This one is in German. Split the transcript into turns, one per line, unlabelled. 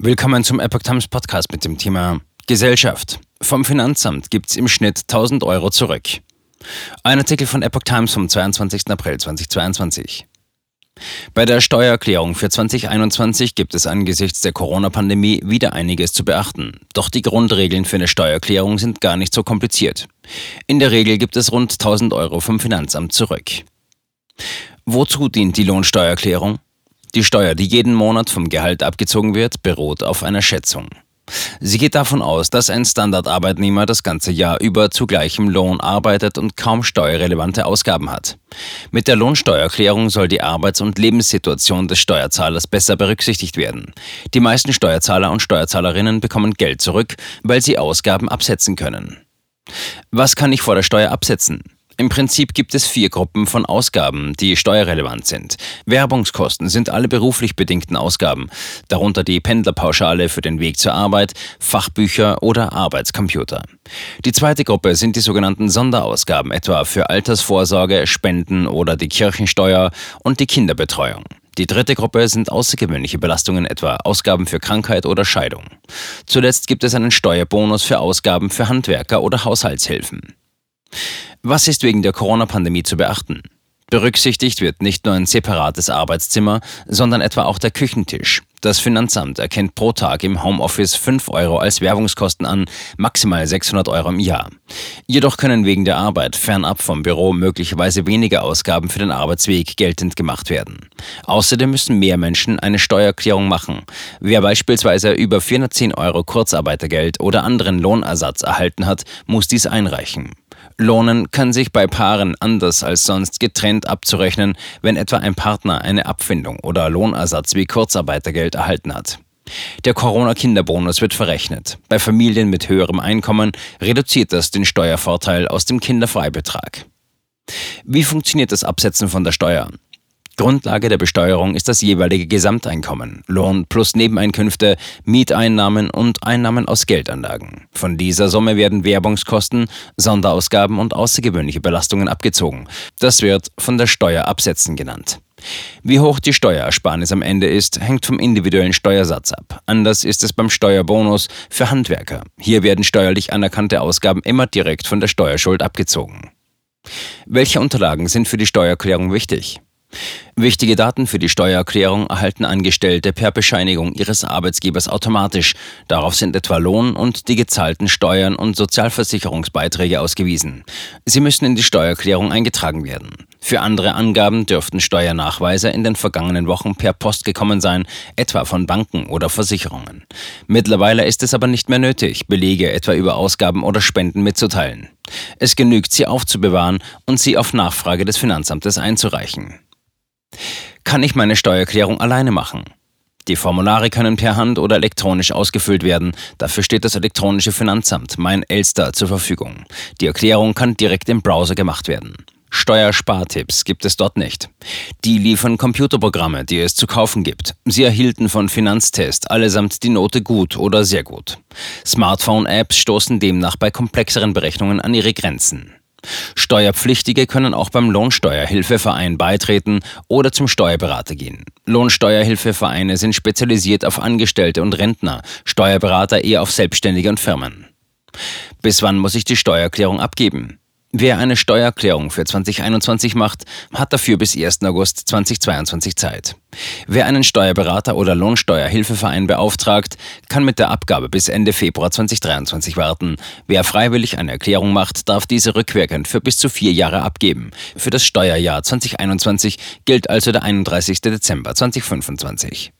Willkommen zum Epoch Times Podcast mit dem Thema Gesellschaft. Vom Finanzamt gibt es im Schnitt 1000 Euro zurück. Ein Artikel von Epoch Times vom 22. April 2022. Bei der Steuererklärung für 2021 gibt es angesichts der Corona-Pandemie wieder einiges zu beachten. Doch die Grundregeln für eine Steuererklärung sind gar nicht so kompliziert. In der Regel gibt es rund 1000 Euro vom Finanzamt zurück. Wozu dient die Lohnsteuererklärung? Die Steuer, die jeden Monat vom Gehalt abgezogen wird, beruht auf einer Schätzung. Sie geht davon aus, dass ein Standardarbeitnehmer das ganze Jahr über zu gleichem Lohn arbeitet und kaum steuerrelevante Ausgaben hat. Mit der Lohnsteuererklärung soll die Arbeits- und Lebenssituation des Steuerzahlers besser berücksichtigt werden. Die meisten Steuerzahler und Steuerzahlerinnen bekommen Geld zurück, weil sie Ausgaben absetzen können. Was kann ich vor der Steuer absetzen? Im Prinzip gibt es vier Gruppen von Ausgaben, die steuerrelevant sind. Werbungskosten sind alle beruflich bedingten Ausgaben, darunter die Pendlerpauschale für den Weg zur Arbeit, Fachbücher oder Arbeitscomputer. Die zweite Gruppe sind die sogenannten Sonderausgaben, etwa für Altersvorsorge, Spenden oder die Kirchensteuer und die Kinderbetreuung. Die dritte Gruppe sind außergewöhnliche Belastungen, etwa Ausgaben für Krankheit oder Scheidung. Zuletzt gibt es einen Steuerbonus für Ausgaben für Handwerker oder Haushaltshilfen. Was ist wegen der Corona-Pandemie zu beachten? Berücksichtigt wird nicht nur ein separates Arbeitszimmer, sondern etwa auch der Küchentisch. Das Finanzamt erkennt pro Tag im Homeoffice 5 Euro als Werbungskosten an, maximal 600 Euro im Jahr. Jedoch können wegen der Arbeit fernab vom Büro möglicherweise weniger Ausgaben für den Arbeitsweg geltend gemacht werden. Außerdem müssen mehr Menschen eine Steuererklärung machen. Wer beispielsweise über 410 Euro Kurzarbeitergeld oder anderen Lohnersatz erhalten hat, muss dies einreichen. Lohnen kann sich bei Paaren anders als sonst getrennt abzurechnen, wenn etwa ein Partner eine Abfindung oder Lohnersatz wie Kurzarbeitergeld erhalten hat. Der Corona-Kinderbonus wird verrechnet. Bei Familien mit höherem Einkommen reduziert das den Steuervorteil aus dem Kinderfreibetrag. Wie funktioniert das Absetzen von der Steuer? Grundlage der Besteuerung ist das jeweilige Gesamteinkommen, Lohn plus Nebeneinkünfte, Mieteinnahmen und Einnahmen aus Geldanlagen. Von dieser Summe werden Werbungskosten, Sonderausgaben und außergewöhnliche Belastungen abgezogen. Das wird von der Steuer absetzen genannt. Wie hoch die Steuerersparnis am Ende ist, hängt vom individuellen Steuersatz ab. Anders ist es beim Steuerbonus für Handwerker. Hier werden steuerlich anerkannte Ausgaben immer direkt von der Steuerschuld abgezogen. Welche Unterlagen sind für die Steuererklärung wichtig? Wichtige Daten für die Steuererklärung erhalten Angestellte per Bescheinigung ihres Arbeitgebers automatisch. Darauf sind etwa Lohn und die gezahlten Steuern und Sozialversicherungsbeiträge ausgewiesen. Sie müssen in die Steuererklärung eingetragen werden. Für andere Angaben dürften Steuernachweise in den vergangenen Wochen per Post gekommen sein, etwa von Banken oder Versicherungen. Mittlerweile ist es aber nicht mehr nötig, Belege etwa über Ausgaben oder Spenden mitzuteilen. Es genügt, sie aufzubewahren und sie auf Nachfrage des Finanzamtes einzureichen. Kann ich meine Steuererklärung alleine machen? Die Formulare können per Hand oder elektronisch ausgefüllt werden. Dafür steht das elektronische Finanzamt, mein Elster, zur Verfügung. Die Erklärung kann direkt im Browser gemacht werden. Steuerspartipps gibt es dort nicht. Die liefern Computerprogramme, die es zu kaufen gibt. Sie erhielten von Finanztest allesamt die Note gut oder sehr gut. Smartphone-Apps stoßen demnach bei komplexeren Berechnungen an ihre Grenzen. Steuerpflichtige können auch beim Lohnsteuerhilfeverein beitreten oder zum Steuerberater gehen. Lohnsteuerhilfevereine sind spezialisiert auf Angestellte und Rentner, Steuerberater eher auf Selbstständige und Firmen. Bis wann muss ich die Steuererklärung abgeben? Wer eine Steuererklärung für 2021 macht, hat dafür bis 1. August 2022 Zeit. Wer einen Steuerberater oder Lohnsteuerhilfeverein beauftragt, kann mit der Abgabe bis Ende Februar 2023 warten. Wer freiwillig eine Erklärung macht, darf diese rückwirkend für bis zu vier Jahre abgeben. Für das Steuerjahr 2021 gilt also der 31. Dezember 2025.